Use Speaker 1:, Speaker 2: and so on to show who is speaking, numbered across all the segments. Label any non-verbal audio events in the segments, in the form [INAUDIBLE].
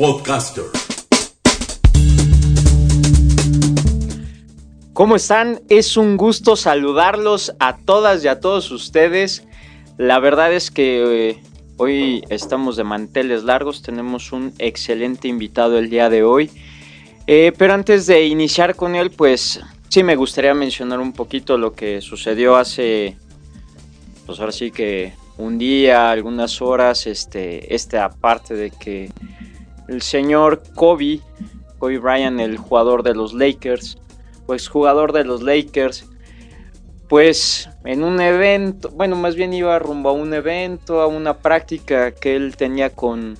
Speaker 1: Podcaster.
Speaker 2: ¿Cómo están? Es un gusto saludarlos a todas y a todos ustedes. La verdad es que eh, hoy estamos de manteles largos, tenemos un excelente invitado el día de hoy. Eh, pero antes de iniciar con él, pues sí me gustaría mencionar un poquito lo que sucedió hace, pues ahora sí que un día, algunas horas, este, este aparte de que el señor Kobe, Kobe Bryant, el jugador de los Lakers, pues jugador de los Lakers, pues en un evento, bueno, más bien iba rumbo a un evento, a una práctica que él tenía con,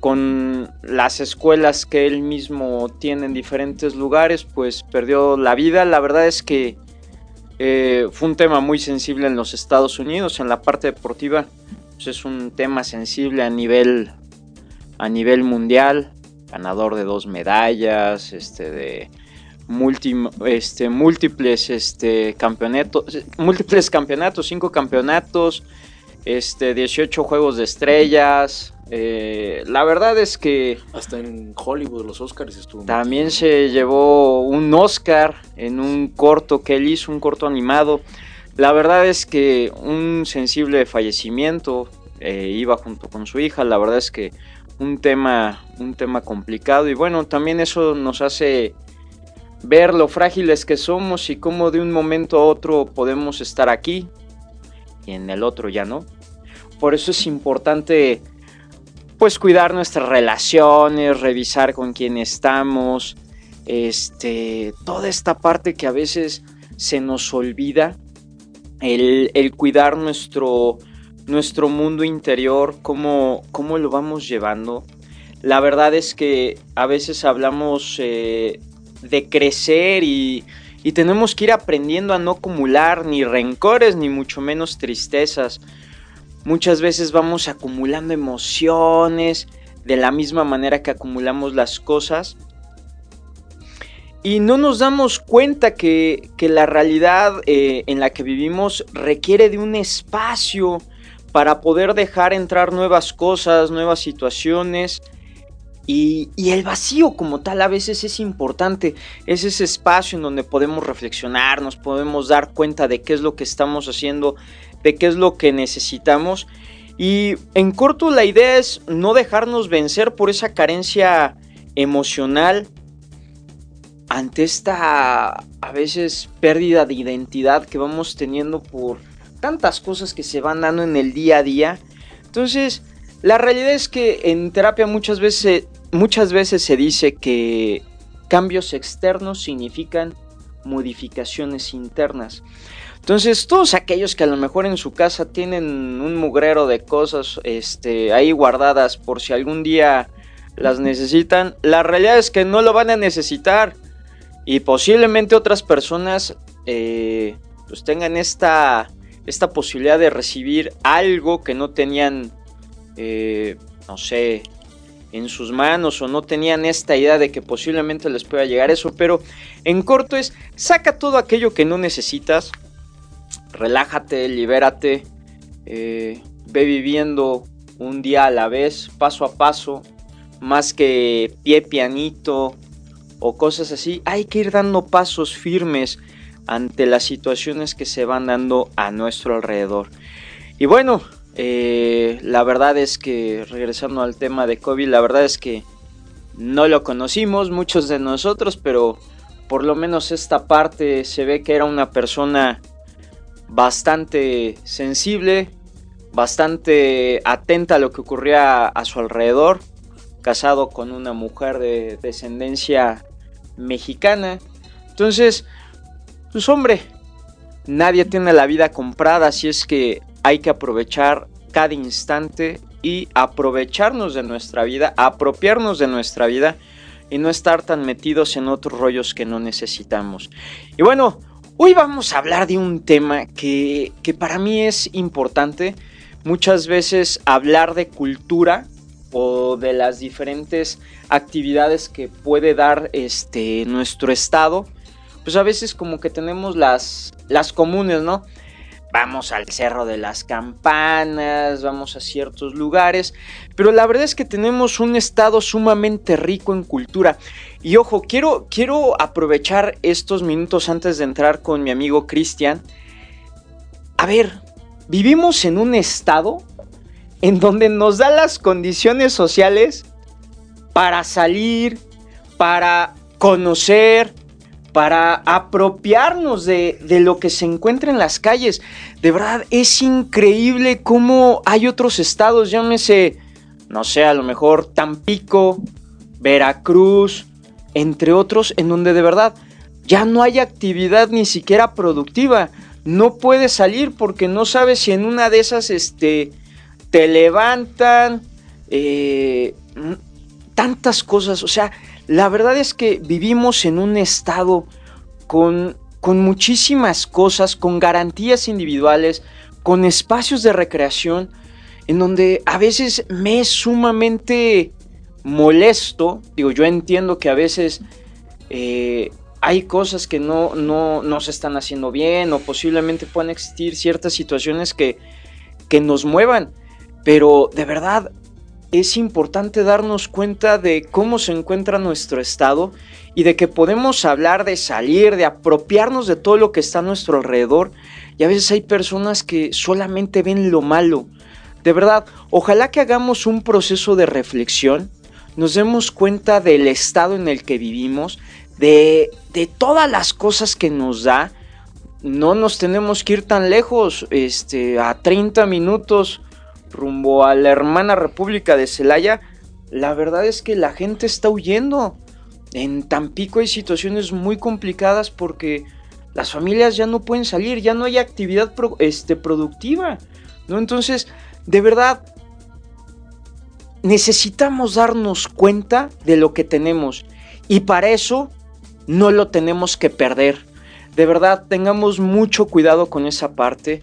Speaker 2: con las escuelas que él mismo tiene en diferentes lugares, pues perdió la vida. La verdad es que eh, fue un tema muy sensible en los Estados Unidos, en la parte deportiva. Pues es un tema sensible a nivel, a nivel mundial. Ganador de dos medallas, este, de este, múltiples este, campeonatos, múltiples campeonatos, cinco campeonatos, este, 18 juegos de estrellas. Eh, la verdad es que...
Speaker 3: Hasta en Hollywood, los Oscars estuvo.
Speaker 2: También se llevó un Oscar en un corto que él hizo, un corto animado. La verdad es que un sensible fallecimiento eh, iba junto con su hija. La verdad es que un tema, un tema complicado. Y bueno, también eso nos hace ver lo frágiles que somos y cómo de un momento a otro podemos estar aquí y en el otro ya no. Por eso es importante pues cuidar nuestras relaciones, revisar con quién estamos, este, toda esta parte que a veces se nos olvida, el, cuidar nuestro, nuestro mundo interior, cómo, cómo, lo vamos llevando. La verdad es que a veces hablamos eh, de crecer y, y tenemos que ir aprendiendo a no acumular ni rencores ni mucho menos tristezas. Muchas veces vamos acumulando emociones de la misma manera que acumulamos las cosas. Y no nos damos cuenta que, la realidad eh, en la que vivimos requiere de un espacio para poder dejar entrar nuevas cosas, nuevas situaciones. Y, el vacío como tal a veces es importante, es ese espacio en donde podemos reflexionar, nos podemos dar cuenta de qué es lo que estamos haciendo de qué es lo que necesitamos. Y en corto la idea es no dejarnos vencer por esa carencia emocional ante esta a veces pérdida de identidad que vamos teniendo por tantas cosas que se van dando en el día a día. Entonces, la realidad es que en terapia muchas veces, muchas veces se dice que cambios externos significan modificaciones internas. Entonces, todos aquellos que a lo mejor en su casa tienen un mugrero de cosas este, ahí guardadas por si algún día las necesitan, la realidad es que no lo van a necesitar. Y posiblemente otras personas eh, pues tengan esta, esta posibilidad de recibir algo que no tenían, eh, no sé, en sus manos o no tenían esta idea de que posiblemente les pueda llegar eso. Pero en corto es, saca todo aquello que no necesitas relájate, libérate, eh, ve viviendo un día a la vez, paso a paso, más que pie pianito o cosas así, hay que ir dando pasos firmes ante las situaciones que se van dando a nuestro alrededor. Y bueno, eh, la verdad es que, regresando al tema de COVID, la verdad es que no lo conocimos muchos de nosotros, pero por lo menos esta parte se ve que era una persona bastante sensible, bastante atenta a lo que ocurría a su alrededor, casado con una mujer de descendencia mexicana. Entonces, pues hombre, nadie tiene la vida comprada, así es que hay que aprovechar cada instante y aprovecharnos de nuestra vida, apropiarnos de nuestra vida y no estar tan metidos en otros rollos que no necesitamos. Y bueno, hoy vamos a hablar de un tema que, que para mí es importante. Muchas veces hablar de cultura o de las diferentes actividades que puede dar este nuestro estado, pues a veces como que tenemos las, las comunes, ¿no? Vamos al Cerro de las Campanas, vamos a ciertos lugares, pero la verdad es que tenemos un estado sumamente rico en cultura. Y ojo, quiero, quiero aprovechar estos minutos antes de entrar con mi amigo Cristian. A ver, vivimos en un estado en donde nos da las condiciones sociales para salir, para conocer, para apropiarnos de, lo que se encuentra en las calles. De verdad, es increíble cómo hay otros estados, llámese, no sé, a lo mejor Tampico, Veracruz, entre otros, en donde de verdad ya no hay actividad ni siquiera productiva. No puedes salir porque no sabes si en una de esas este, te levantan, eh, tantas cosas. O sea, la verdad es que vivimos en un estado con, con muchísimas cosas, con garantías individuales, con espacios de recreación, en donde a veces me es sumamente molesto. Digo, yo entiendo que a veces eh, hay cosas que no, no, no, se están haciendo bien o posiblemente puedan existir ciertas situaciones que, que nos muevan. Pero de verdad es importante darnos cuenta de cómo se encuentra nuestro estado y de que podemos hablar de salir, de apropiarnos de todo lo que está a nuestro alrededor. Y a veces hay personas que solamente ven lo malo. De verdad, ojalá que hagamos un proceso de reflexión, nos demos cuenta del estado en el que vivimos, de, de todas las cosas que nos da. No nos tenemos que ir tan lejos, este, a 30 minutos rumbo a la hermana República de Celaya, la verdad es que la gente está huyendo. En Tampico hay situaciones muy complicadas porque las familias ya no pueden salir, ya no hay actividad este, productiva. ¿no? Entonces, de verdad, necesitamos darnos cuenta de lo que tenemos y para eso no lo tenemos que perder. De verdad, tengamos mucho cuidado con esa parte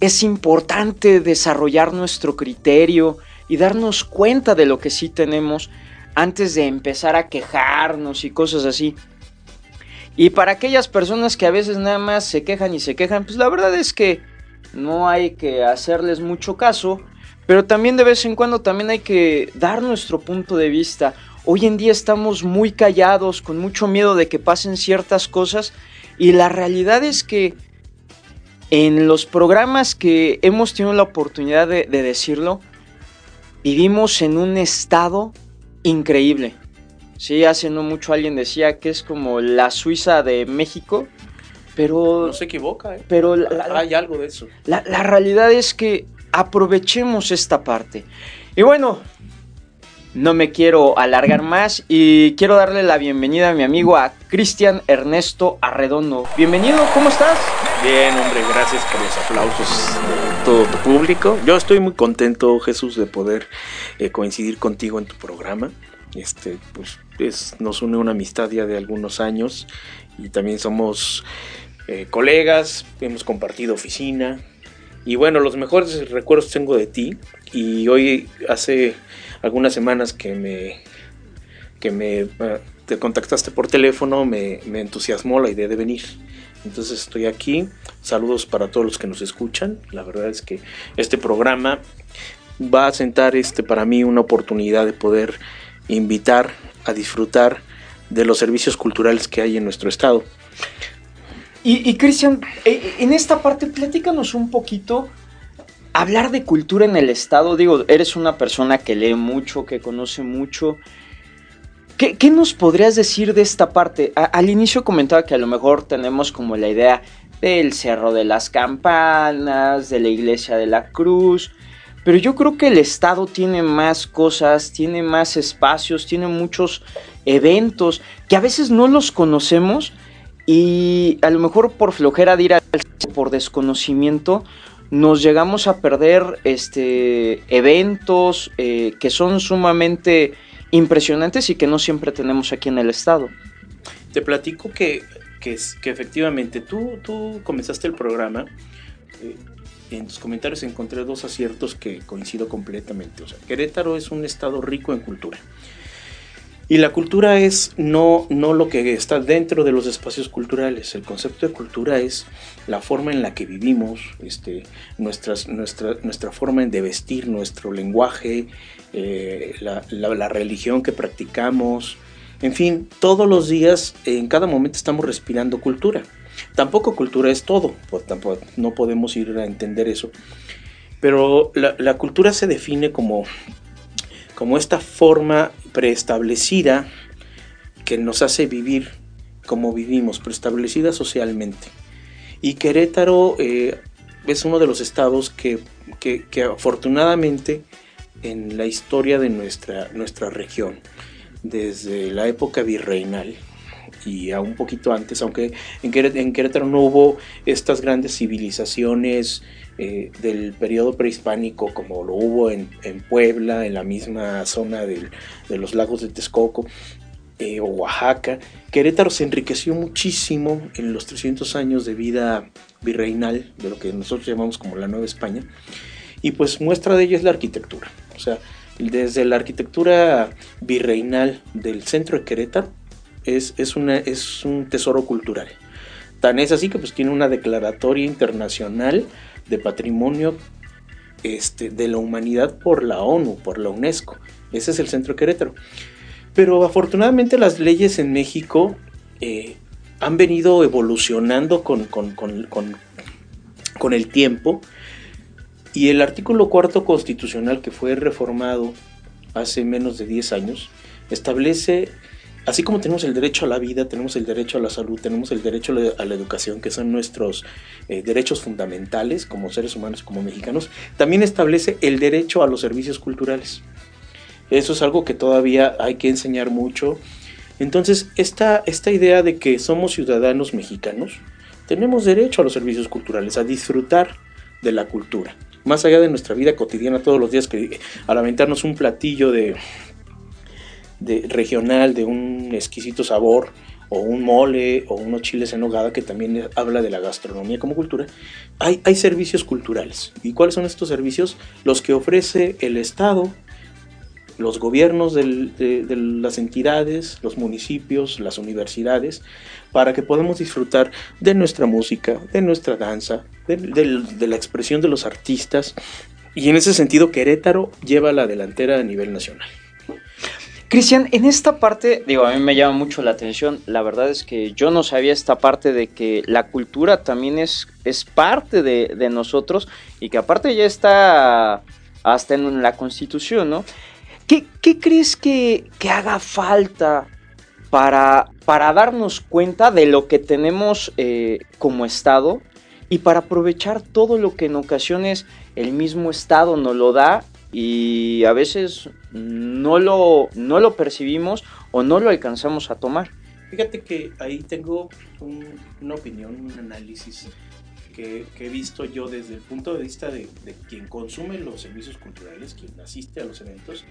Speaker 2: es importante desarrollar nuestro criterio y darnos cuenta de lo que sí tenemos antes de empezar a quejarnos y cosas así. Y para aquellas personas que a veces nada más se quejan y se quejan, pues la verdad es que no hay que hacerles mucho caso, pero también de vez en cuando también hay que dar nuestro punto de vista. Hoy en día estamos muy callados, con mucho miedo de que pasen ciertas cosas y la realidad es que en los programas que hemos tenido la oportunidad de, decirlo, vivimos en un estado increíble. Sí, hace no mucho alguien decía que es como la Suiza de México, pero...
Speaker 3: No se equivoca, ¿eh?
Speaker 2: Pero
Speaker 3: hay algo de eso.
Speaker 2: La, la realidad es que aprovechemos esta parte. Y bueno, no me quiero alargar más y quiero darle la bienvenida a mi amigo a Cristian Ernesto Arredondo. Bienvenido, ¿cómo estás?
Speaker 3: Bien, hombre, gracias por los aplausos de todo tu público. Yo estoy muy contento, Jesús, de poder eh, coincidir contigo en tu programa. Este, pues nos une una amistad ya de algunos años y también somos eh, colegas, hemos compartido oficina. Y bueno, los mejores recuerdos tengo de ti. Y hoy hace algunas semanas que me, que me eh, te contactaste por teléfono, me, me, entusiasmó la idea de venir. Entonces estoy aquí. Saludos para todos los que nos escuchan. La verdad es que este programa va a sentar este, para mí una oportunidad de poder invitar a disfrutar de los servicios culturales que hay en nuestro estado.
Speaker 2: Y, y Cristian, eh, en esta parte, platícanos un poquito hablar de cultura en el Estado, digo, eres una persona que lee mucho, que conoce mucho. ¿Qué, nos podrías decir de esta parte? al inicio comentaba que a lo mejor tenemos como la idea del Cerro de las Campanas, de la Iglesia de la Cruz, pero yo creo que el Estado tiene más cosas, tiene más espacios, tiene muchos eventos que a veces no los conocemos y a lo mejor por flojera de ir al por desconocimiento nos llegamos a perder este, eventos eh, que son sumamente impresionantes y que no siempre tenemos aquí en el estado.
Speaker 3: Te platico que, que, efectivamente tú, tú comenzaste el programa. Eh, en tus comentarios encontré dos aciertos que coincido completamente. O sea, Querétaro es un estado rico en cultura. Y la cultura es no, no lo que está dentro de los espacios culturales. El concepto de cultura es la forma en la que vivimos, este, nuestras, nuestra, nuestra forma de vestir, nuestro lenguaje, eh, la, la, religión que practicamos. En fin, todos los días, en cada momento estamos respirando cultura. Tampoco cultura es todo, pues tampoco, no podemos ir a entender eso. Pero la, la cultura se define como como esta forma preestablecida que nos hace vivir como vivimos, preestablecida socialmente. Y Querétaro eh, es uno de los estados que, afortunadamente en la historia de nuestra, nuestra región, desde la época virreinal, y a un poquito antes, aunque en Querétaro, no hubo estas grandes civilizaciones eh, del periodo prehispánico como lo hubo en, Puebla, en la misma zona de los lagos de Texcoco eh, o Oaxaca. Querétaro se enriqueció muchísimo en los 300 años de vida virreinal, de lo que nosotros llamamos como la Nueva España, y pues muestra de ello es la arquitectura. O sea, desde la arquitectura virreinal del centro de Querétaro, es, es, una, es un tesoro cultural. Tan es así que pues tiene una declaratoria internacional de patrimonio este, de la humanidad por la ONU, por la UNESCO. Ese es el centro de Querétaro. Pero afortunadamente las leyes en México eh, han venido evolucionando con, con, con, con, el tiempo y el artículo cuarto constitucional que fue reformado hace menos de 10 años establece así como tenemos el derecho a la vida, tenemos el derecho a la salud, tenemos el derecho a la educación, que son nuestros eh, derechos fundamentales como seres humanos, como mexicanos, también establece el derecho a los servicios culturales. Eso es algo que todavía hay que enseñar mucho. Entonces, esta, esta idea de que somos ciudadanos mexicanos, tenemos derecho a los servicios culturales, a disfrutar de la cultura. Más allá de nuestra vida cotidiana todos los días, que al aventarnos un platillo de, de, regional de un exquisito sabor, o un mole, o unos chiles en hogada, que también habla de la gastronomía como cultura, hay, hay servicios culturales. ¿Y cuáles son estos servicios? Los que ofrece el Estado, los gobiernos de, las entidades, los municipios, las universidades, para que podamos disfrutar de nuestra música, de nuestra danza, de, la expresión de los artistas. Y en ese sentido, Querétaro lleva la delantera a nivel nacional.
Speaker 2: Cristian, en esta parte, digo, a mí me llama mucho la atención. La verdad es que yo no sabía esta parte de que la cultura también es parte de, nosotros y que aparte ya está hasta en la constitución, ¿no? ¿Qué, crees que, haga falta para, para darnos cuenta de lo que tenemos eh, como Estado y para aprovechar todo lo que en ocasiones el mismo Estado nos lo da y a veces no lo, no lo percibimos o no lo alcanzamos a tomar.
Speaker 3: Fíjate que ahí tengo una opinión, un análisis que, he visto yo desde el punto de vista de, quien consume los servicios culturales, quien asiste a los eventos.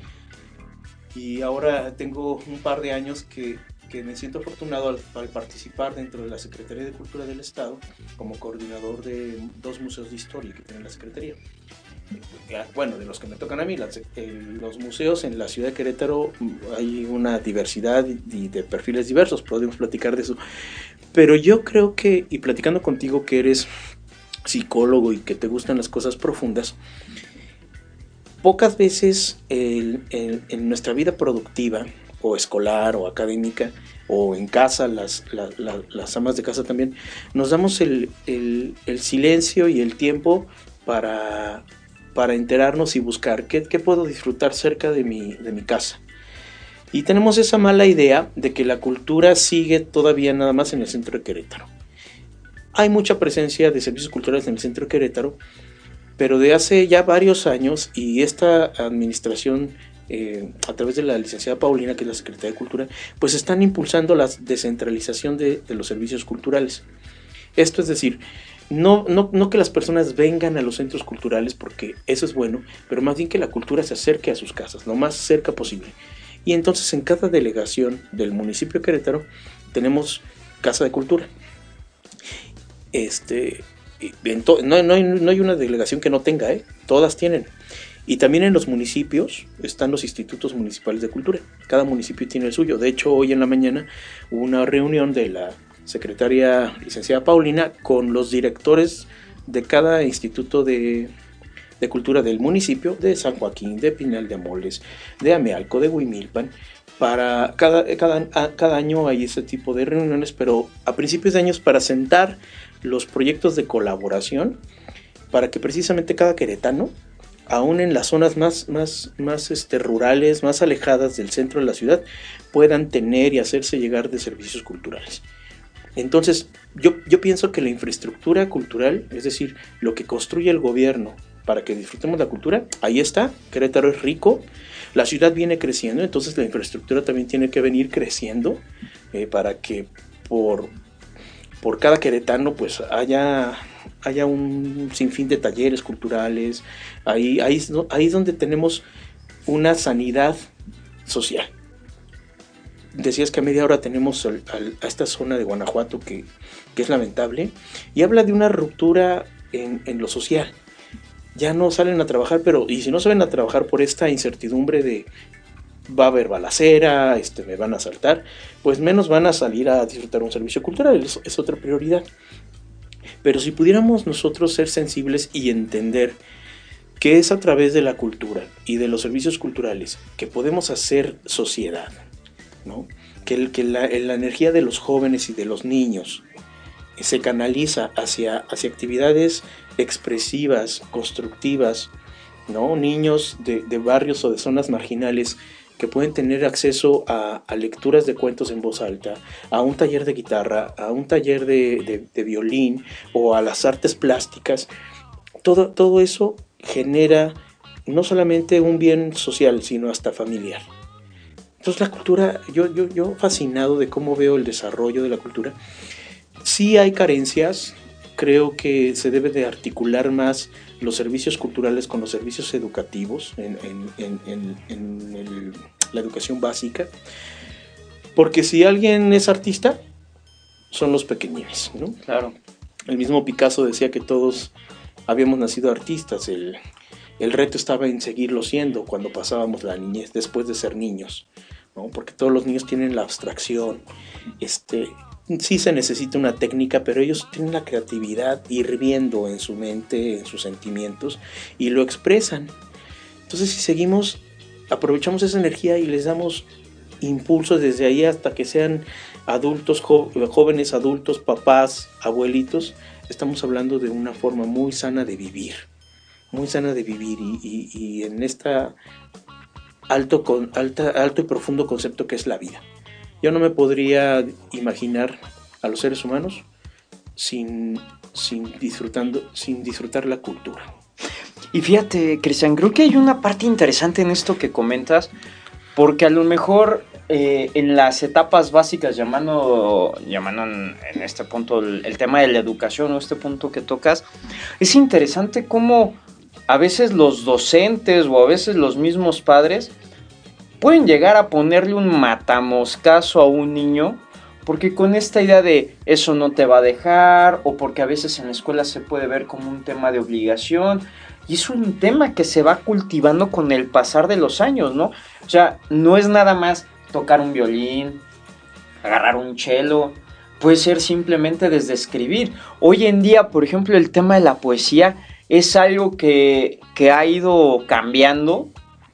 Speaker 3: Y ahora tengo un par de años que, que me siento afortunado al, al, participar dentro de la Secretaría de Cultura del Estado como coordinador de dos museos de historia que tiene la Secretaría bueno, de los que me tocan a mí, los museos en la ciudad de Querétaro mm, hay una diversidad y de perfiles diversos, podemos platicar de eso. Pero yo creo que, y platicando contigo que eres psicólogo y que te gustan las cosas profundas, pocas veces en nuestra vida productiva o escolar o académica o en casa, las, las amas de casa también, nos damos el, el, el silencio y el tiempo para para enterarnos y buscar qué, puedo disfrutar cerca de mi, de mi casa. Y tenemos esa mala idea de que la cultura sigue todavía nada más en el centro de Querétaro. Hay mucha presencia de servicios culturales en el centro de Querétaro, pero de hace ya varios años y esta administración eh, a través de la licenciada Paulina, que es la Secretaría de Cultura, pues están impulsando la descentralización de, de los servicios culturales. Esto es decir, no, no, no que las personas vengan a los centros culturales, porque eso es bueno, pero más bien que la cultura se acerque a sus casas, lo más cerca posible. Y entonces en cada delegación del municipio de Querétaro tenemos Casa de Cultura. Este, no, no, hay, no, hay, una delegación que no tenga, ¿eh? todas tienen. Y también en los municipios están los institutos municipales de cultura. Cada municipio tiene el suyo. De hecho, hoy en la mañana hubo una reunión de la secretaria licenciada Paulina con los directores de cada instituto de, cultura del municipio, de San Joaquín, de Pinal de Amoles, de Amealco, de Huimilpan. Para cada, cada, cada año hay ese tipo de reuniones, pero a principios de años para sentar los proyectos de colaboración, para que precisamente cada queretano, aún en las zonas más, más, más este, rurales, más alejadas del centro de la ciudad, puedan tener y hacerse llegar de servicios culturales. Entonces, yo, yo pienso que la infraestructura cultural, es decir, lo que construye el gobierno para que disfrutemos la cultura, ahí está, Querétaro es rico, la ciudad viene creciendo, entonces la infraestructura también tiene que venir creciendo eh, para que por, por cada queretano pues haya, haya un sinfín de talleres culturales, ahí, ahí, ahí es donde tenemos una sanidad social decías que a media hora tenemos a esta zona de Guanajuato que, es lamentable, y habla de una ruptura en, lo social. Ya no salen a trabajar, pero y si no salen a trabajar por esta incertidumbre de va a haber balacera, este, me van a asaltar, pues menos van a salir a disfrutar un servicio cultural, es otra prioridad. Pero si pudiéramos nosotros ser sensibles y entender que es a través de la cultura y de los servicios culturales que podemos hacer sociedad, que, que la, energía de los jóvenes y de los niños se canaliza hacia, hacia actividades expresivas, constructivas, ¿no? Niños de, barrios o de zonas marginales que pueden tener acceso a, lecturas de cuentos en voz alta, a un taller de guitarra, a un taller de, violín o a las artes plásticas, todo, todo eso genera no solamente un bien social, sino hasta familiar. Entonces la cultura, yo, yo, yo fascinado de cómo veo el desarrollo de la cultura. Sí hay carencias, creo que se debe de articular más los servicios culturales con los servicios educativos en, la educación básica. Porque si alguien es artista, son los pequeñines, ¿no?
Speaker 2: Claro.
Speaker 3: El mismo Picasso decía que todos habíamos nacido artistas. El, el reto estaba en seguirlo siendo cuando pasábamos la niñez, después de ser niños, ¿no? porque todos los niños tienen la abstracción. Este, sí se necesita una técnica, pero ellos tienen la creatividad hirviendo en su mente, en sus sentimientos, y lo expresan. Entonces, si seguimos, aprovechamos esa energía y les damos impulsos desde ahí hasta que sean adultos, jóvenes adultos, papás, abuelitos, estamos hablando de una forma muy sana de vivir muy sana de vivir y, en esta alto, con, alto y profundo concepto que es la vida. Yo no me podría imaginar a los seres humanos sin, sin, disfrutando, sin disfrutar la cultura.
Speaker 2: Y fíjate, Cristian, creo que hay una parte interesante en esto que comentas, porque a lo mejor eh, en las etapas básicas, llamando, llamando en, este punto el, el, tema de la educación o este punto que tocas, es interesante cómo a veces los docentes o a veces los mismos padres pueden llegar a ponerle un matamoscaso a un niño porque con esta idea de eso no te va a dejar o porque a veces en la escuela se puede ver como un tema de obligación y es un tema que se va cultivando con el pasar de los años, ¿no? O sea, no es nada más tocar un violín, agarrar un cello, puede ser simplemente desde escribir. Hoy en día, por ejemplo, el tema de la poesía es algo que, ha ido cambiando.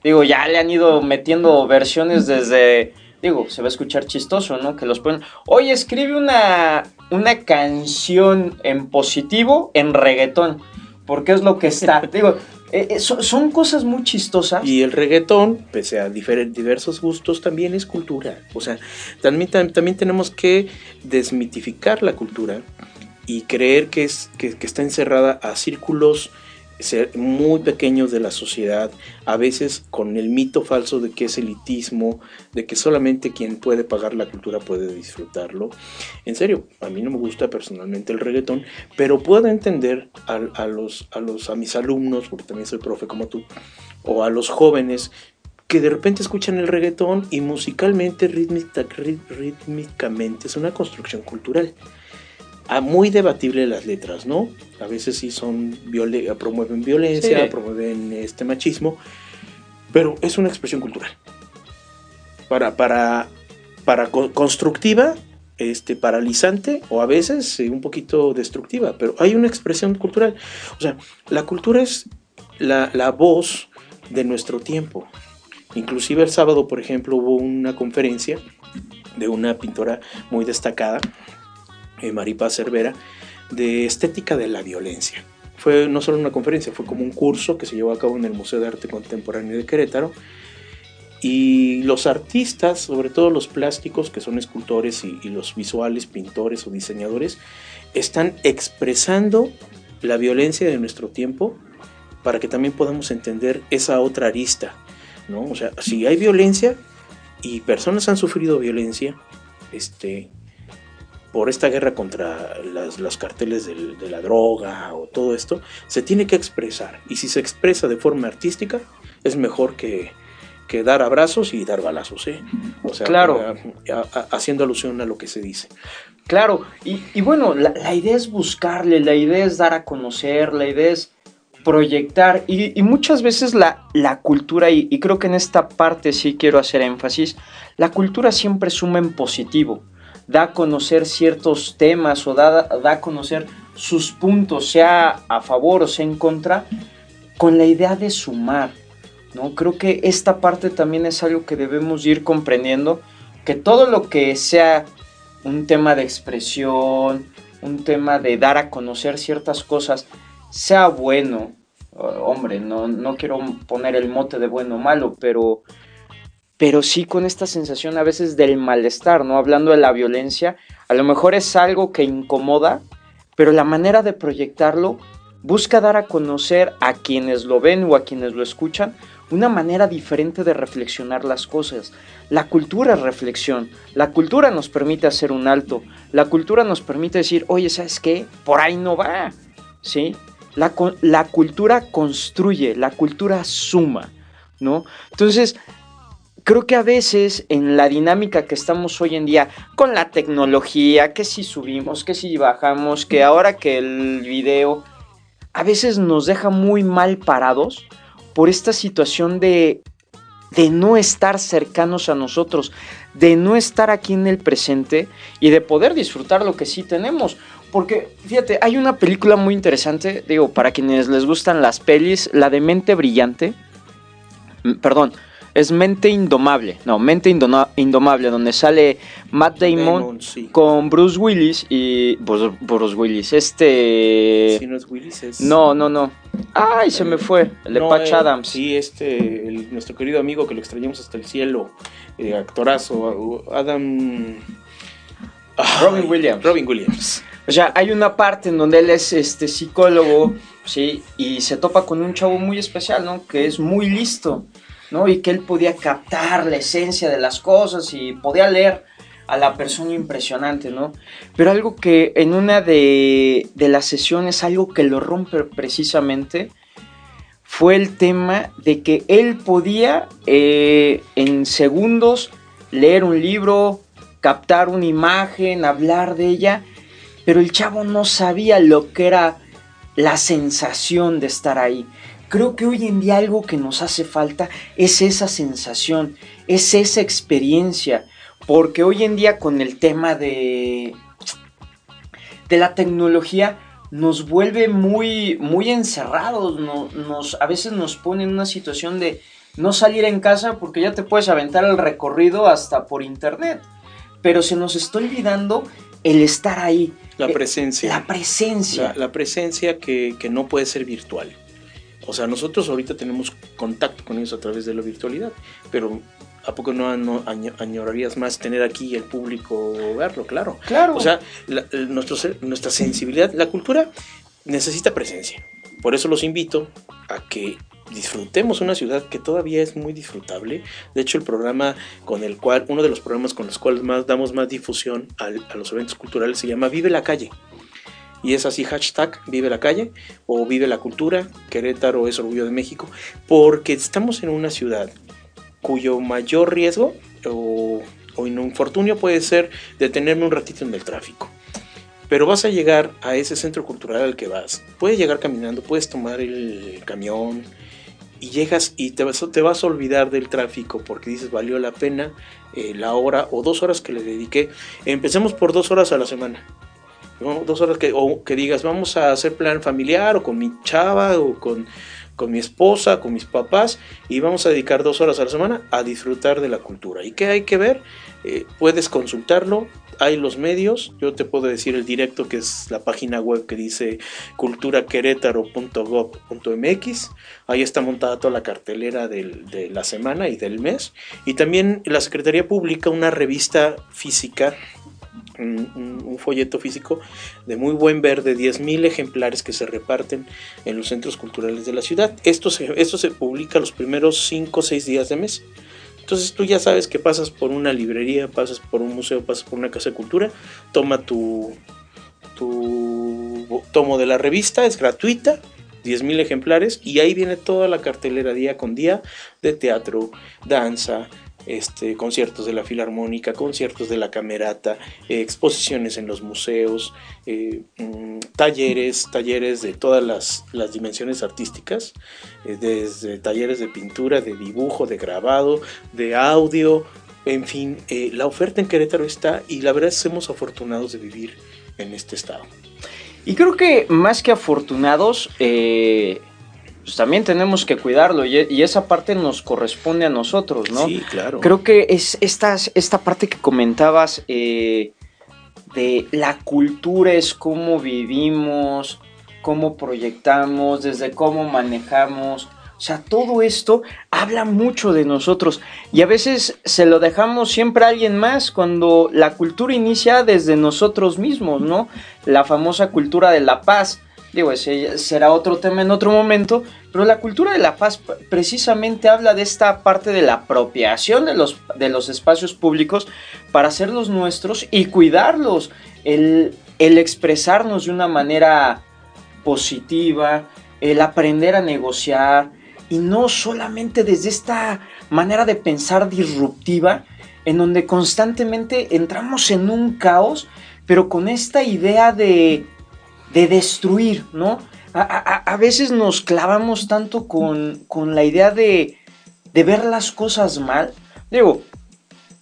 Speaker 2: Digo, ya le han ido metiendo versiones desde digo, se va a escuchar chistoso, ¿no? Que los ponen, oye, escribe una, una canción en positivo en reggaetón, porque es lo que está. [LAUGHS] digo, eh, eh, son, cosas muy chistosas.
Speaker 3: Y el reggaetón, pese a diversos gustos, también es cultura. O sea, también, también tenemos que desmitificar la cultura y creer que, es, que, está encerrada a círculos ser muy pequeños de la sociedad, a veces con el mito falso de que es elitismo, de que solamente quien puede pagar la cultura puede disfrutarlo. En serio, a mí no me gusta personalmente el reggaetón, pero puedo entender a, los, a, los, a mis alumnos, porque también soy profe como tú, o a los jóvenes que de repente escuchan el reggaetón y musicalmente, rítmicamente, es una construcción cultural. Ah, muy debatible las letras, ¿no? A veces sí son promueven violencia, promueven este machismo, pero es una expresión cultural. Para, para, para constructiva, este, paralizante o a veces un poquito destructiva, pero hay una expresión cultural. O sea, la cultura es la, la voz de nuestro tiempo. Inclusive el sábado, por ejemplo, hubo una conferencia de una pintora muy destacada eh, Maripa Cervera, de estética de la violencia. Fue no solo una conferencia, fue como un curso que se llevó a cabo en el Museo de Arte Contemporáneo de Querétaro. Y los artistas, sobre todo los plásticos, que son escultores y, y los visuales, pintores o diseñadores, están expresando la violencia de nuestro tiempo para que también podamos entender esa otra arista, ¿no? O sea, si hay violencia y personas han sufrido violencia, este, por esta guerra contra los carteles de la droga o todo esto, se tiene que expresar. Y si se expresa de forma artística, es mejor que, dar abrazos y dar balazos. ¿eh? O sea, claro. haciendo alusión a lo que se dice.
Speaker 2: Claro, y, bueno, la, idea es buscarle, la idea es dar a conocer, la idea es proyectar y, muchas veces la, la cultura, y, y, creo que en esta parte sí quiero hacer énfasis, la cultura siempre suma en positivo da a conocer ciertos temas o da, da a conocer sus puntos, sea a favor o sea en contra, con la idea de sumar. ¿no? Creo que esta parte también es algo que debemos ir comprendiendo, que todo lo que sea un tema de expresión, un tema de dar a conocer ciertas cosas, sea bueno, hombre, no, no quiero poner el mote de bueno o malo, pero pero sí con esta sensación a veces del malestar, ¿no? Hablando de la violencia, a lo mejor es algo que incomoda, pero la manera de proyectarlo busca dar a conocer a quienes lo ven o a quienes lo escuchan una manera diferente de reflexionar las cosas. La cultura es reflexión, la cultura nos permite hacer un alto, la cultura nos permite decir, oye, ¿sabes qué? Por ahí no va, ¿sí? La, la cultura construye, la cultura suma, ¿no? Entonces, creo que a veces en la dinámica que estamos hoy en día con la tecnología, que si subimos, que si bajamos, que ahora que el video, a veces nos deja muy mal parados por esta situación de, de no estar cercanos a nosotros, de no estar aquí en el presente y de poder disfrutar lo que sí tenemos. Porque, fíjate, hay una película muy interesante, digo, para quienes les gustan las pelis, la de Mente Brillante, perdón, es Mente Indomable, no, Mente Indomable, donde sale Matt Damon, con Bruce Willis y Bruce, Willis, este...
Speaker 3: Si no es Willis, es...
Speaker 2: No, no, no. Ay, se me fue, el de Patch eh, Adams.
Speaker 3: Sí, este, nuestro querido amigo que lo extrañamos hasta el cielo, eh, actorazo, Adam...
Speaker 2: Robin Williams.
Speaker 3: Robin Williams.
Speaker 2: O sea, hay una parte en donde él es este psicólogo, ¿sí? Y se topa con un chavo muy especial, ¿no? Que es muy listo. Y que él podía captar la esencia de las cosas y podía leer a la persona impresionante, ¿no? Pero algo que en una de, las sesiones, algo que lo rompe precisamente, fue el tema de que él podía eh, en segundos leer un libro, captar una imagen, hablar de ella, pero el chavo no sabía lo que era la sensación de estar ahí. Creo que hoy en día algo que nos hace falta es esa sensación, es esa experiencia, porque hoy en día con el tema de, de la tecnología nos vuelve muy, muy encerrados, nos, a veces nos pone en una situación de no salir en casa porque ya te puedes aventar el recorrido hasta por internet, pero se nos está olvidando el estar ahí.
Speaker 3: La presencia.
Speaker 2: La presencia.
Speaker 3: La, presencia que, que no puede ser virtual. O sea, nosotros ahorita tenemos contacto con ellos a través de la virtualidad, pero ¿a poco no, añorarías más tener aquí el público verlo? Claro.
Speaker 2: Claro.
Speaker 3: O sea, nuestra sensibilidad, la cultura necesita presencia. Por eso los invito a que disfrutemos una ciudad que todavía es muy disfrutable. De hecho, el programa con el cual, uno de los programas con los cuales más damos más difusión a los eventos culturales se llama Vive la calle. Y es así, hashtag Vive la calle o Vive la cultura, Querétaro es orgullo de México, porque estamos en una ciudad cuyo mayor riesgo o, o infortunio puede ser detenerme un ratito en el tráfico. Pero vas a llegar a ese centro cultural al que vas. Puedes llegar caminando, puedes tomar el camión, y llegas y te vas, te vas a olvidar del tráfico porque dices valió la pena eh, la hora o dos horas que le dediqué. Empecemos por dos horas a la semana. Dos horas que, o que digas, vamos a hacer plan familiar o con mi chava o con, con mi esposa, con mis papás y vamos a dedicar dos horas a la semana a disfrutar de la cultura. ¿Y qué hay que ver? Eh, puedes consultarlo, hay los medios, yo te puedo decir el directo que es la página web que dice culturaquerétaro.gov.mx, ahí está montada toda la cartelera de la semana y del mes, y también la Secretaría publica una revista física un, folleto físico de muy buen ver de 10.000 ejemplares que se reparten en los centros culturales de la ciudad. Esto se, esto se publica los primeros 5 o 6 días de mes. Entonces tú ya sabes que pasas por una librería, pasas por un museo, pasas por una casa de cultura, toma tu, tu tomo de la revista, es gratuita, 10.000 ejemplares, y ahí viene toda la cartelera día con día de teatro, danza, este, conciertos de la Filarmónica, conciertos de la Camerata, exposiciones en los museos, eh, mm, talleres, talleres de todas las, dimensiones artísticas, eh, desde talleres de pintura, de dibujo, de grabado, de audio, en fin, eh, la oferta en Querétaro está y la verdad somos afortunados de vivir en este estado.
Speaker 2: Y creo que más que afortunados, pues también tenemos que cuidarlo y, esa parte nos corresponde a nosotros, ¿no?
Speaker 3: Sí, claro.
Speaker 2: Creo que es esta, esta parte que comentabas eh, de la cultura es cómo vivimos, cómo proyectamos, desde cómo manejamos. O sea, todo esto habla mucho de nosotros y a veces se lo dejamos siempre a alguien más cuando la cultura inicia desde nosotros mismos, ¿no? La famosa cultura de la paz Digo, ese será otro tema en otro momento, pero la cultura de la paz precisamente habla de esta parte de la apropiación de los, de los espacios públicos para hacerlos nuestros y cuidarlos, el, el expresarnos de una manera positiva, el aprender a negociar y no solamente desde esta manera de pensar disruptiva en donde constantemente entramos en un caos, pero con esta idea de de destruir, ¿no? A, veces nos clavamos tanto con, la idea de, de, ver las cosas mal. Digo,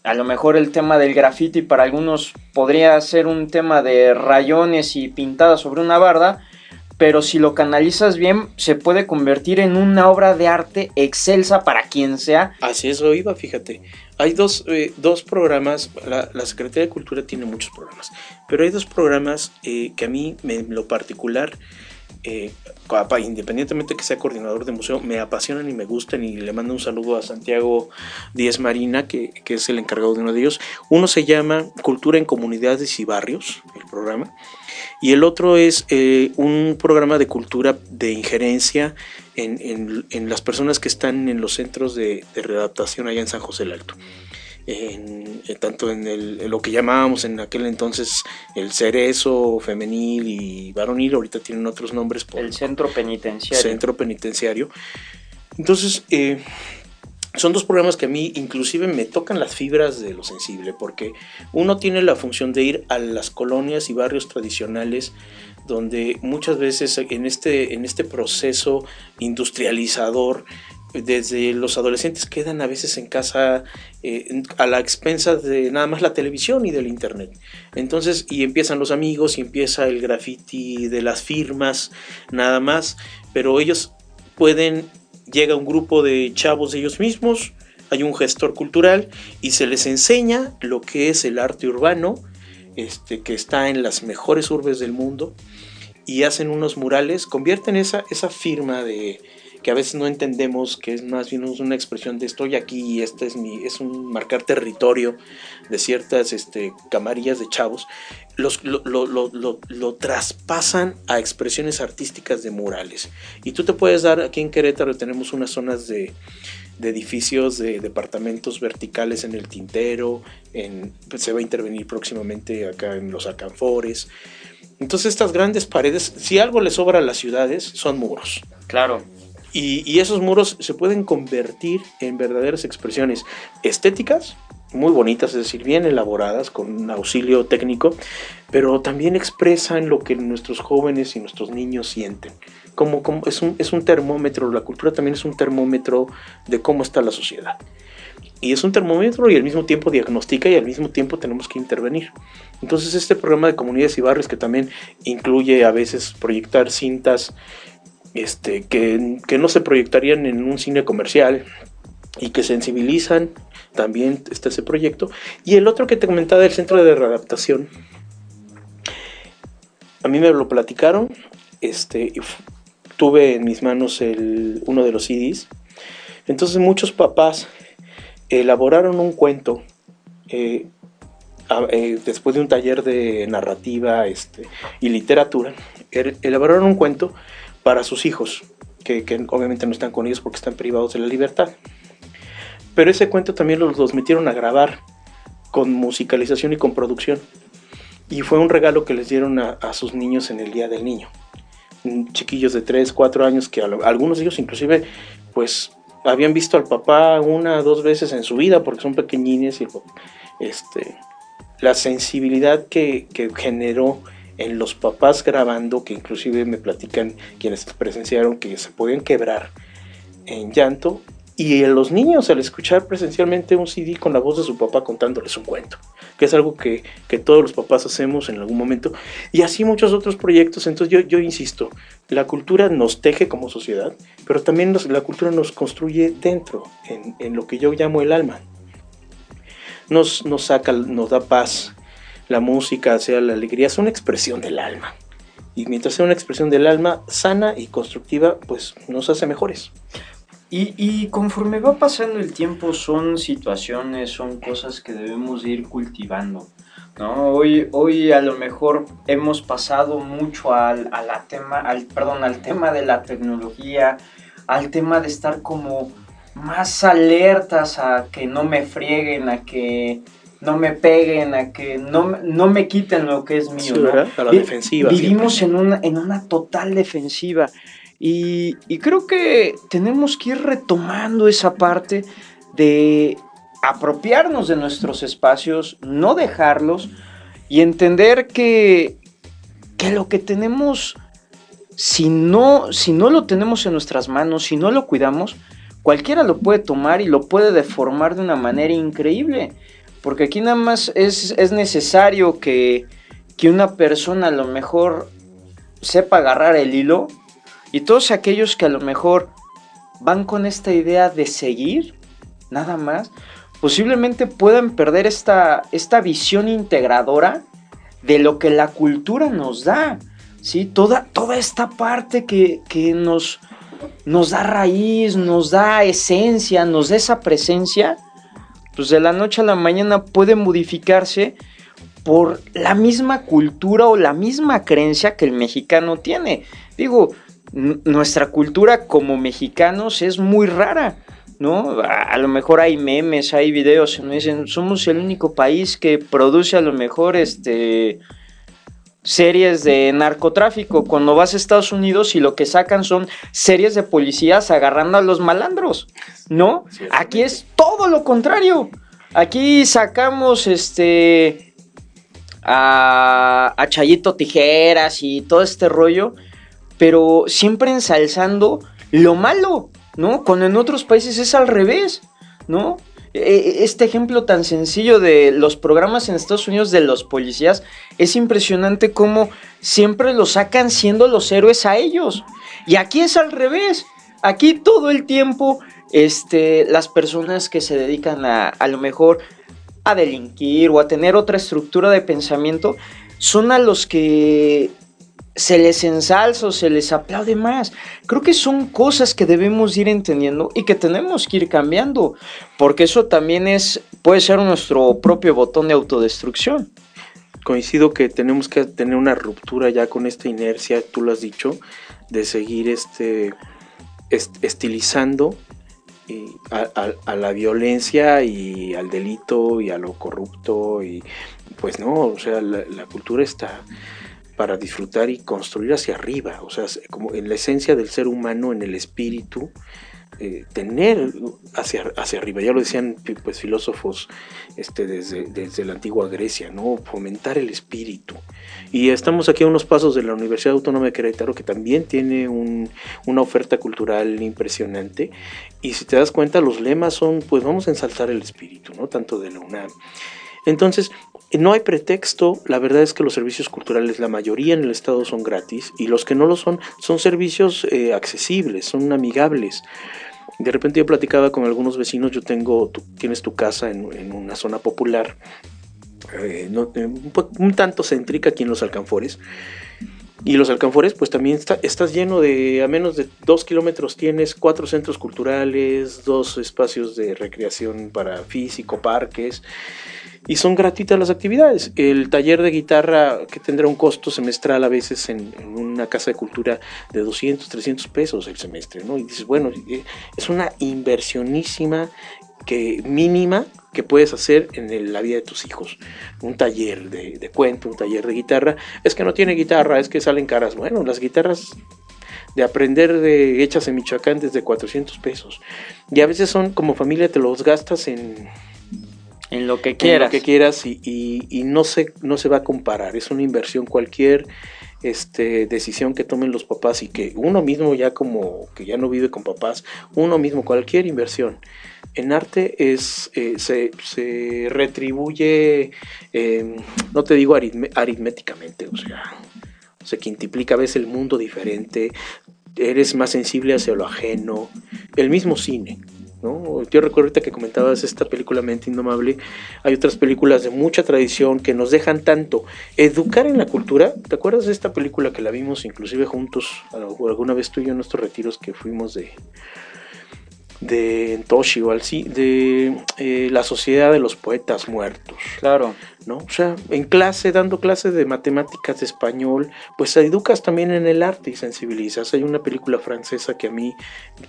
Speaker 2: a lo mejor el tema del graffiti para algunos podría ser un tema de rayones y pintadas sobre una barda, pero si lo canalizas bien se puede convertir en una obra de arte excelsa para quien sea.
Speaker 3: Así es, lo iba, fíjate. Hay dos, eh, dos programas, la, Secretaría de Cultura tiene muchos programas, pero hay dos programas eh, que a mí, en lo particular, eh, independientemente que sea coordinador de museo, me apasionan y me gustan y le mando un saludo a Santiago Díez Marina, que, que, es el encargado de uno de ellos. Uno se llama Cultura en Comunidades y Barrios, el programa, y el otro es un programa de cultura de injerencia en, en, las personas que están en los centros de, de readaptación allá en San José del Alto. En, tanto en, el, lo que llamábamos en aquel entonces el cerezo femenil y varonil, ahorita tienen otros nombres.
Speaker 2: Por, el centro penitenciario.
Speaker 3: Centro penitenciario. Entonces, eh, son dos programas que a mí inclusive me tocan las fibras de lo sensible, porque uno tiene la función de ir a las colonias y barrios tradicionales donde muchas veces en este, en este proceso industrializador, desde los adolescentes quedan a veces en casa eh, a la expensa de nada más la televisión y del internet. Entonces, y empiezan los amigos y empieza el graffiti de las firmas, nada más, pero ellos pueden, llega un grupo de chavos de ellos mismos, hay un gestor cultural y se les enseña lo que es el arte urbano, este, que está en las mejores urbes del mundo y hacen unos murales, convierten esa, esa firma de que a veces no entendemos que es más bien una expresión de estoy aquí y este es mi, es un marcar territorio de ciertas este, camarillas de chavos, los, lo, lo, lo, lo, traspasan a expresiones artísticas de murales. Y tú te puedes dar, aquí en Querétaro tenemos unas zonas de, de edificios de departamentos verticales en el tintero, en, se va a intervenir próximamente acá en los alcanfores. Entonces estas grandes paredes, si algo le sobra a las ciudades, son muros.
Speaker 2: Claro.
Speaker 3: Y, esos muros se pueden convertir en verdaderas expresiones estéticas, muy bonitas, es decir, bien elaboradas, con un auxilio técnico, pero también expresan lo que nuestros jóvenes y nuestros niños sienten. Como, como es, un, es un termómetro, la cultura también es un termómetro de cómo está la sociedad. Y es un termómetro y al mismo tiempo diagnostica y al mismo tiempo tenemos que intervenir. Entonces este programa de comunidades y barrios que también incluye a veces proyectar cintas este, que, no se proyectarían en un cine comercial y que sensibilizan también está ese proyecto. Y el otro que te comentaba del centro de readaptación, a mí me lo platicaron, este, tuve en mis manos el, uno de los CDs. Entonces muchos papás elaboraron un cuento eh, eh, después de un taller de narrativa este, y literatura, er, elaboraron un cuento para sus hijos, que, obviamente no están con ellos porque están privados de la libertad. Pero ese cuento también los, los metieron a grabar con musicalización y con producción. Y fue un regalo que les dieron a, sus niños en el Día del Niño. Chiquillos de 3, 4 años que algunos de ellos inclusive pues habían visto al papá una o dos veces en su vida porque son pequeñines y este, la sensibilidad que, que generó en los papás grabando, que inclusive me platican quienes presenciaron que se podían quebrar en llanto, y en los niños al escuchar presencialmente un CD con la voz de su papá contándoles un cuento, que es algo que, todos los papás hacemos en algún momento, y así muchos otros proyectos. Entonces yo, yo insisto, la cultura nos teje como sociedad, pero también la cultura nos construye dentro, en, en, lo que yo llamo el alma. Nos, nos saca, nos da paz, la música, sea la alegría, es una expresión del alma. Y mientras sea una expresión del alma sana y constructiva, pues nos hace mejores.
Speaker 2: Y, conforme va pasando el tiempo son situaciones, son cosas que debemos ir cultivando. ¿no? Hoy, hoy a lo mejor hemos pasado mucho al, a la tema, al, perdón, al tema de la tecnología, al tema de estar como más alertas a que no me frieguen, a que no me peguen, a que no, no me quiten lo que es mío.
Speaker 3: A la defensiva.
Speaker 2: Vivimos en una, en una total defensiva. Y, creo que tenemos que ir retomando esa parte de apropiarnos de nuestros espacios, no dejarlos y entender que, que lo que tenemos, si no, si no lo tenemos en nuestras manos, si no lo cuidamos, cualquiera lo puede tomar y lo puede deformar de una manera increíble. Porque aquí nada más es, necesario que, una persona a lo mejor sepa agarrar el hilo y todos aquellos que a lo mejor van con esta idea de seguir, nada más, posiblemente puedan perder esta, esta visión integradora de lo que la cultura nos da. ¿sí? Toda, toda esta parte que, que nos, nos da raíz, nos da esencia, nos da esa presencia pues de la noche a la mañana puede modificarse por la misma cultura o la misma creencia que el mexicano tiene. Digo, nuestra cultura como mexicanos es muy rara, ¿no? A, lo mejor hay memes, hay videos, me dicen, somos el único país que produce a lo mejor este series de narcotráfico. Cuando vas a Estados Unidos y lo que sacan son series de policías agarrando a los malandros, ¿no? Aquí es todo lo contrario. Aquí sacamos este a, a Chayito Tijeras y todo este rollo, pero siempre ensalzando lo malo, ¿no? Cuando en otros países es al revés, ¿no? E, e, este ejemplo tan sencillo de los programas en Estados Unidos de los policías es impresionante cómo siempre los sacan siendo los héroes a ellos. Y aquí es al revés. Aquí todo el tiempo este, las personas que se dedican a, a lo mejor a delinquir o a tener otra estructura de pensamiento son a los que se les ensalza o se les aplaude más. Creo que son cosas que debemos ir entendiendo y que tenemos que ir cambiando, porque eso también es puede ser nuestro propio botón de autodestrucción.
Speaker 3: Coincido que tenemos que tener una ruptura ya con esta inercia, tú lo has dicho, de seguir este estilizando a, la violencia y al delito y a lo corrupto y pues no, o sea, la cultura está para disfrutar y construir hacia arriba, o sea, como en la esencia del ser humano, en el espíritu, eh, tener hacia, hacia arriba, ya lo decían pues, filósofos este, desde, desde la antigua Grecia, ¿no? fomentar el espíritu. Y estamos aquí a unos pasos de la Universidad Autónoma de Querétaro, que también tiene una oferta cultural impresionante, y si te das cuenta, los lemas son, pues vamos a ensalzar el espíritu, ¿no? tanto de la UNAM. Entonces, no hay pretexto, la verdad es que los servicios culturales, la mayoría en el estado son gratis y los que no lo son, son servicios eh, accesibles, son amigables. De repente yo platicaba con algunos vecinos, yo tengo, tú tienes tu casa en, una zona popular, eh, eh, un, tanto céntrica aquí en los alcanfores, y los alcanfores, pues también estás lleno de, a menos de dos kilómetros tienes cuatro centros culturales, dos espacios de recreación para físico, parques, y son gratuitas las actividades. El taller de guitarra que tendrá un costo semestral a veces en, una casa de cultura de 200, 300 pesos el semestre, ¿no? Y dices, bueno, eh, es una inversionísima que mínima que puedes hacer en la vida de tus hijos. Un taller de, de cuento, un taller de guitarra. Es que no tiene guitarra, es que salen caras. Bueno, las guitarras de aprender de hechas en Michoacán desde 400 pesos. Y a veces son como familia te los gastas en
Speaker 2: en lo que quieras.
Speaker 3: que quieras y, no, se, no se va a comparar. Es una inversión cualquier este, decisión que tomen los papás y que uno mismo ya como que ya no vive con papás, uno mismo cualquier inversión en arte es eh, se, retribuye, em, no te digo aritméticamente, o sea, se quintuplica a veces el mundo diferente, eres más sensible hacia lo ajeno, el mismo cine. Yo recuerdo ahorita que comentabas esta película Mente Indomable, hay otras películas de mucha tradición que nos dejan tanto educar en la cultura. ¿Te acuerdas de esta película que la vimos inclusive juntos, alguna vez tú y yo en nuestros retiros que fuimos de, de Toshi o sí, de eh, la Sociedad de los Poetas Muertos.
Speaker 2: Claro.
Speaker 3: ¿No? O sea, en clase, dando clases de matemáticas, de español, pues educas también en el arte y sensibilizas. Hay una película francesa que a mí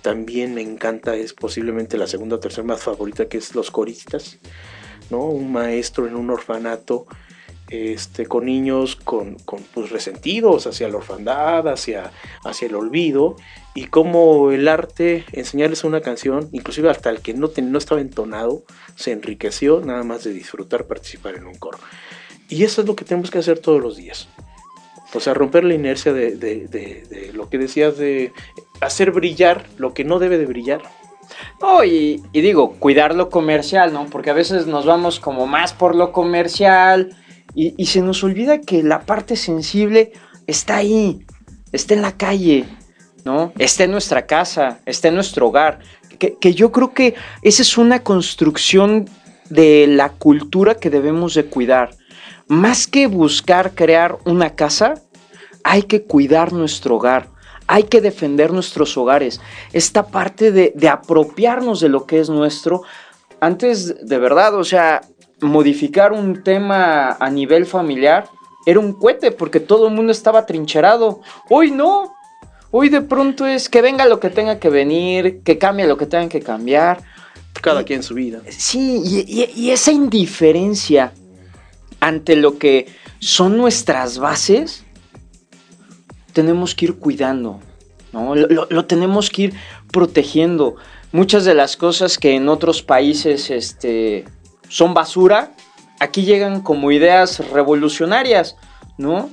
Speaker 3: también me encanta, es posiblemente la segunda o tercera más favorita, que es Los Coristas, ¿no? Un maestro en un orfanato este, con niños con, pues, resentidos hacia la orfandad, hacia, hacia el olvido, y cómo el arte, enseñarles una canción, inclusive hasta el que no, no estaba entonado, se enriqueció nada más de disfrutar participar en un coro. Y eso es lo que tenemos que hacer todos los días. O sea, romper la inercia de, lo que decías de hacer brillar lo que no debe de brillar.
Speaker 2: No, y, y, digo, cuidar lo comercial, ¿no? Porque a veces nos vamos como más por lo comercial, y, se nos olvida que la parte sensible está ahí, está en la calle, ¿no? Está en nuestra casa, está en nuestro hogar. Que, yo creo que esa es una construcción de la cultura que debemos de cuidar. Más que buscar crear una casa, hay que cuidar nuestro hogar. Hay que defender nuestros hogares. Esta parte de, de apropiarnos de lo que es nuestro. Antes, de verdad, o sea, modificar un tema a nivel familiar era un cohete porque todo el mundo estaba trincherado. Hoy no. Hoy de pronto es que venga lo que tenga que venir, que cambie lo que tenga que cambiar.
Speaker 3: Cada quien su vida.
Speaker 2: Sí, y, esa indiferencia ante lo que son nuestras bases, tenemos que ir cuidando, ¿no? Lo, lo, tenemos que ir protegiendo. Muchas de las cosas que en otros países este, son basura, aquí llegan como ideas revolucionarias, ¿no?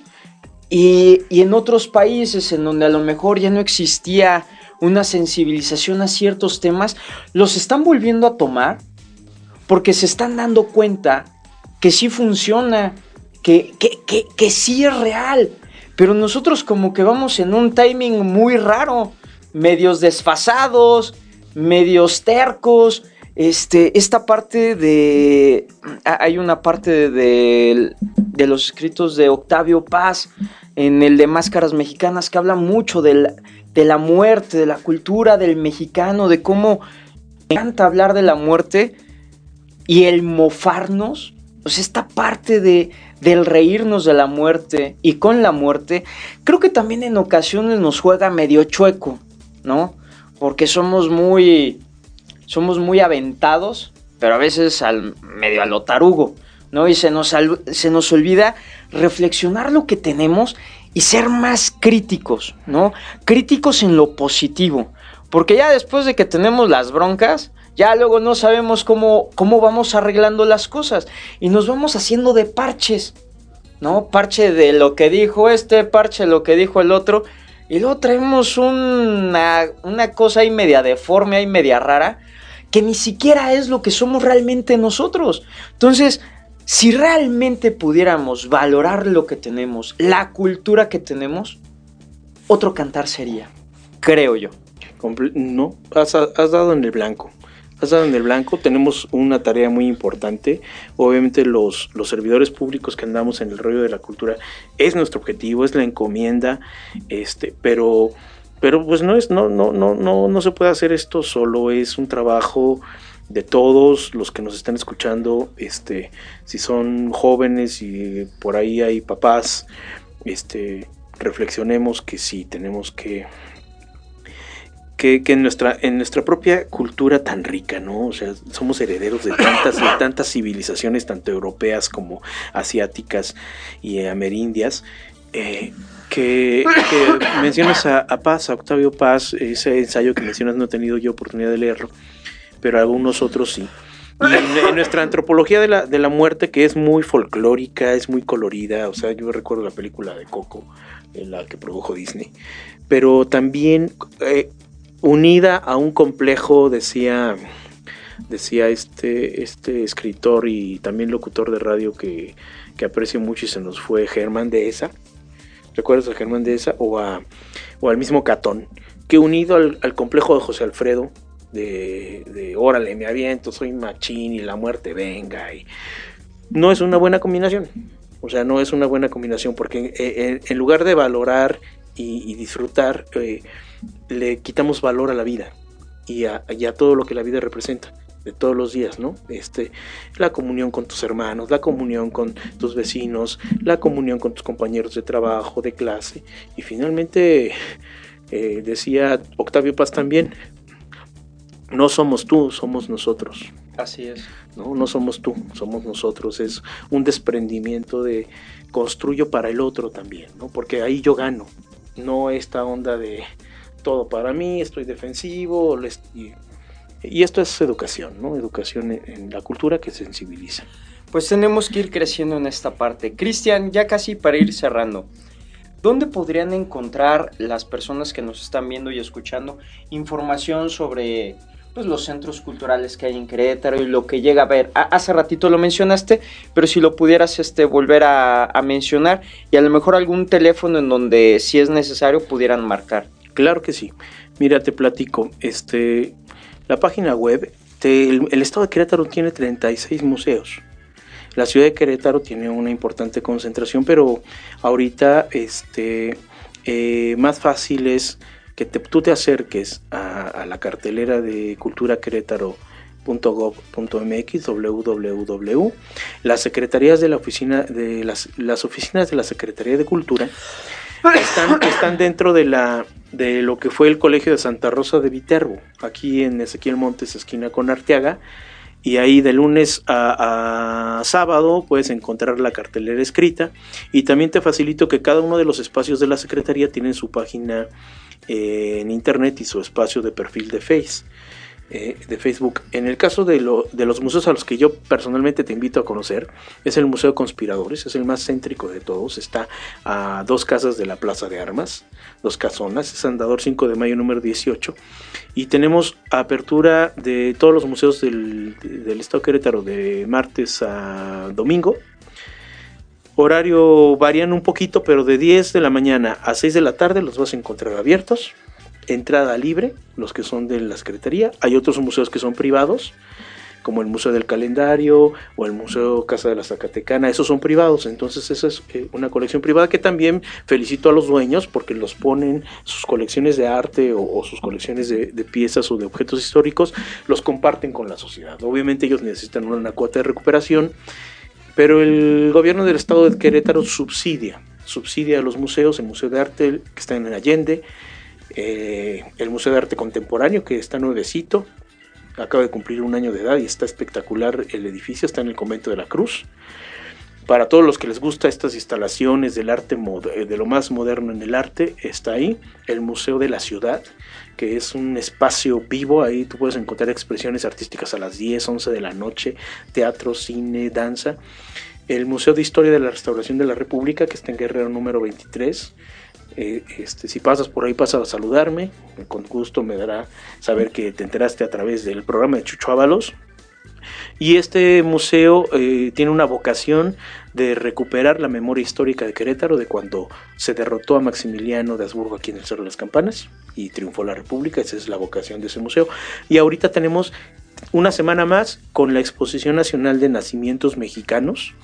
Speaker 2: Y, en otros países en donde a lo mejor ya no existía una sensibilización a ciertos temas, los están volviendo a tomar porque se están dando cuenta que sí funciona, que, que, que, sí es real. Pero nosotros como que vamos en un timing muy raro, medios desfasados, medios tercos, este, esta parte de. Hay una parte de, los escritos de Octavio Paz en el de Máscaras Mexicanas, que habla mucho de la, de la muerte, de la cultura del mexicano, de cómo me encanta hablar de la muerte y el mofarnos, pues esta parte de, del reírnos de la muerte y con la muerte, creo que también en ocasiones nos juega medio chueco, ¿no? Porque somos muy, somos muy aventados, pero a veces al, medio a lo tarugo, ¿no? Y se nos, se nos olvida reflexionar lo que tenemos y ser más críticos, ¿no? Críticos en lo positivo. Porque ya después de que tenemos las broncas, ya luego no sabemos cómo, cómo vamos arreglando las cosas. Y nos vamos haciendo de parches, ¿no? Parche de lo que dijo este, parche de lo que dijo el otro. Y luego traemos una, una cosa ahí media deforme, ahí media rara, que ni siquiera es lo que somos realmente nosotros. Entonces, si realmente pudiéramos valorar lo que tenemos, la cultura que tenemos, otro cantar sería, creo yo.
Speaker 3: No, has, dado en el blanco. Has dado en el blanco, tenemos una tarea muy importante. Obviamente los, los servidores públicos que andamos en el rollo de la cultura es nuestro objetivo, es la encomienda, este, pero, pero pues no es, no, no, no, no, no se puede hacer esto solo, es un trabajo de todos los que nos están escuchando, este, si son jóvenes y por ahí hay papás, este, reflexionemos que sí tenemos que que, en nuestra en nuestra propia cultura tan rica, ¿no? O sea, somos herederos de tantas de tantas civilizaciones tanto europeas como asiáticas y amerindias. Eh, que, mencionas a, Paz, a Octavio Paz, ese ensayo que mencionas no he tenido yo oportunidad de leerlo, pero algunos otros sí. Y en, nuestra antropología de la, de la muerte, que es muy folclórica, es muy colorida, o sea, yo recuerdo la película de Coco, en la que produjo Disney, pero también eh, unida a un complejo, decía, decía este, este escritor y también locutor de radio que, que aprecio mucho y se nos fue, Germán de Esa. ¿Recuerdas a Germán de Esa? O, a, o al mismo Catón, que unido al, complejo de José Alfredo, de, de órale, me aviento, soy machín y la muerte venga. Y no es una buena combinación. O sea, no es una buena combinación porque en, lugar de valorar y, disfrutar, eh, le quitamos valor a la vida y a, todo lo que la vida representa de todos los días, ¿no? Este, la comunión con tus hermanos, la comunión con tus vecinos, la comunión con tus compañeros de trabajo, de clase. Y finalmente, eh, decía Octavio Paz también, no somos tú, somos nosotros.
Speaker 2: Así es.
Speaker 3: No, no somos tú, somos nosotros. Es un desprendimiento de construyo para el otro también, ¿no? Porque ahí yo gano. No esta onda de todo para mí, estoy defensivo. Y, y esto es educación, ¿no? Educación en la cultura que sensibiliza.
Speaker 2: Pues tenemos que ir creciendo en esta parte. Cristian, ya casi para ir cerrando. ¿Dónde podrían encontrar las personas que nos están viendo y escuchando información sobre pues, los centros culturales que hay en Querétaro y lo que llega a ver. hace ratito lo mencionaste, pero si lo pudieras este, volver a, mencionar y a lo mejor algún teléfono en donde si es necesario pudieran marcar.
Speaker 3: Claro que sí. Mira, te platico. Este, la página web, el, estado de Querétaro tiene 36 museos. La ciudad de Querétaro tiene una importante concentración, pero ahorita este, eh, más fácil es que tú te acerques a, la cartelera de cultura querétaro.gov.mx www las secretarías de la oficina de las oficinas de la Secretaría de Cultura están, dentro de la de lo que fue el Colegio de Santa Rosa de Viterbo, aquí en Ezequiel Montes, esquina con Arteaga, y ahí de lunes a, sábado puedes encontrar la cartelera escrita y también te facilito que cada uno de los espacios de la Secretaría tienen su página en internet y su espacio de perfil de Face. Eh, de Facebook. En el caso de, los museos a los que yo personalmente te invito a conocer, es el Museo Conspiradores, es el más céntrico de todos, está a dos casas de la Plaza de Armas, dos casonas, es Andador 5 de mayo número 18, y tenemos apertura de todos los museos del, del Estado Querétaro de martes a domingo, Horario varían un poquito, pero de 10 de la mañana a 6 de la tarde los vas a encontrar abiertos. Entrada libre, los que son de la Secretaría. Hay otros museos que son privados, como el Museo del Calendario o el Museo Casa de la Zacatecana, esos son privados, entonces esa es eh, una colección privada que también felicito a los dueños porque los ponen sus colecciones de arte o, sus colecciones de, piezas o de objetos históricos, los comparten con la sociedad. Obviamente ellos necesitan una cuota de recuperación, pero el gobierno del estado de Querétaro subsidia, subsidia a los museos, el Museo de Arte que está en Allende, eh, el Museo de Arte Contemporáneo, que está nuevecito, acaba de cumplir un año de edad y está espectacular el edificio, está en el convento de la Cruz. Para todos los que les gusta estas instalaciones del arte, eh, de lo más moderno en el arte, está ahí el Museo de la Ciudad, que es un espacio vivo, ahí tú puedes encontrar expresiones artísticas a las 10, 11 de la noche, teatro, cine, danza. El Museo de Historia de la Restauración de la República, que está en Guerrero número 23, eh, este, si pasas por ahí, pasa a saludarme. Con gusto me dará saber que te enteraste a través del programa de Chucho Ábalos. Y este museo eh, tiene una vocación de recuperar la memoria histórica de Querétaro de cuando se derrotó a Maximiliano de Habsburgo aquí en el Cerro de las Campanas y triunfó la República. Esa es la vocación de ese museo. Y ahorita tenemos una semana más con la Exposición Nacional de Nacimientos Mexicanos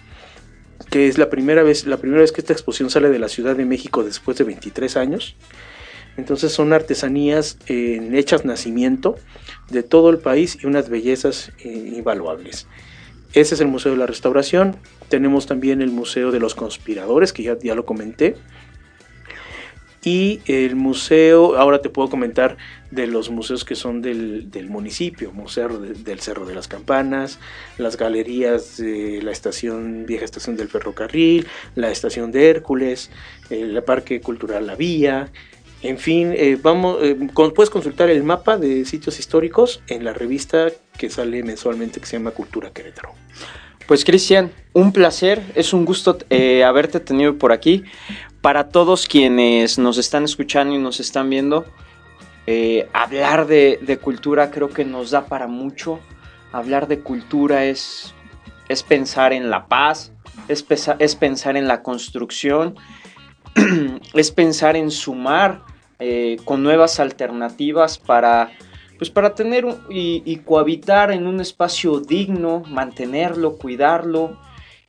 Speaker 3: que es la primera vez, la primera vez que esta exposición sale de la Ciudad de México después de 23 años. Entonces son artesanías en hechas nacimiento de todo el país y unas bellezas eh, invaluables. Ese es el Museo de la Restauración. Tenemos también el Museo de los Conspiradores, que ya, ya lo comenté. Y el museo, ahora te puedo comentar de los museos que son del, municipio, Museo del Cerro de las Campanas, las galerías de la estación, vieja estación del ferrocarril, la estación de Hércules, el Parque Cultural La Vía, en fin, eh, vamos, eh, puedes consultar el mapa de sitios históricos en la revista que sale mensualmente que se llama Cultura Querétaro.
Speaker 2: Pues Cristian, un placer, es un gusto eh, haberte tenido por aquí. Para todos quienes nos están escuchando y nos están viendo, eh, hablar de, cultura creo que nos da para mucho. Hablar de cultura es, es pensar en la paz, es, es pensar en la construcción, [CLEARS THROAT] es pensar en sumar eh, con nuevas alternativas para, pues para tener y, cohabitar en un espacio digno, mantenerlo, cuidarlo.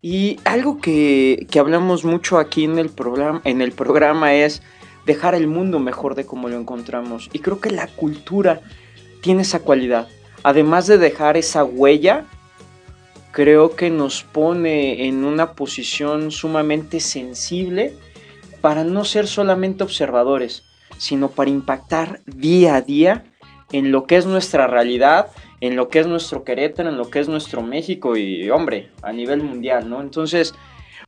Speaker 2: Y algo que, que hablamos mucho aquí en el, programa, en el programa es dejar el mundo mejor de como lo encontramos. Y creo que la cultura tiene esa cualidad. Además de dejar esa huella, creo que nos pone en una posición sumamente sensible para no ser solamente observadores, sino para impactar día a día en lo que es nuestra realidad, en lo que es nuestro Querétaro, en lo que es nuestro México y, hombre, a nivel mundial, ¿no? Entonces,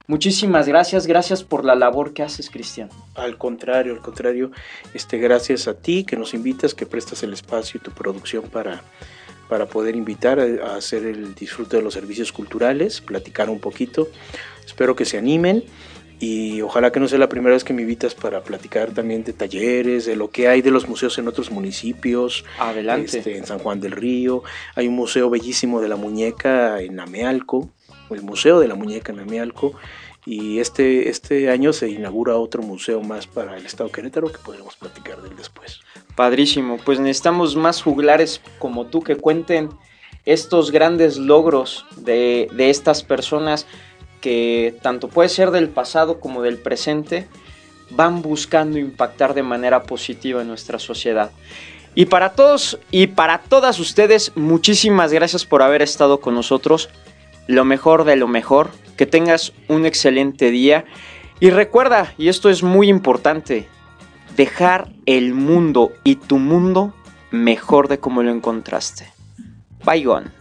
Speaker 2: Muchísimas gracias, gracias por la labor que haces, Cristian.
Speaker 3: Al contrario, al contrario, este, gracias a ti que nos invitas, que prestas el espacio y tu producción para, para poder invitar a, hacer el disfrute de los servicios culturales, platicar un poquito. Espero que se animen y ojalá que no sea la primera vez que me invitas para platicar también de talleres, de lo que hay de los museos en otros municipios.
Speaker 2: Adelante.
Speaker 3: Este, en San Juan del Río. Hay un museo bellísimo de la muñeca en Amealco el Museo de la Muñeca en Amialco. Y este, este año se inaugura otro museo más para el Estado Querétaro que podremos platicar de él después.
Speaker 2: Padrísimo, pues necesitamos más juglares como tú que cuenten estos grandes logros de, de estas personas que tanto puede ser del pasado como del presente, van buscando impactar de manera positiva en nuestra sociedad. Y para todos y para todas ustedes, muchísimas gracias por haber estado con nosotros lo mejor de lo mejor, que tengas un excelente día y recuerda, y esto es muy importante, dejar el mundo y tu mundo mejor de como lo encontraste. Bye gone.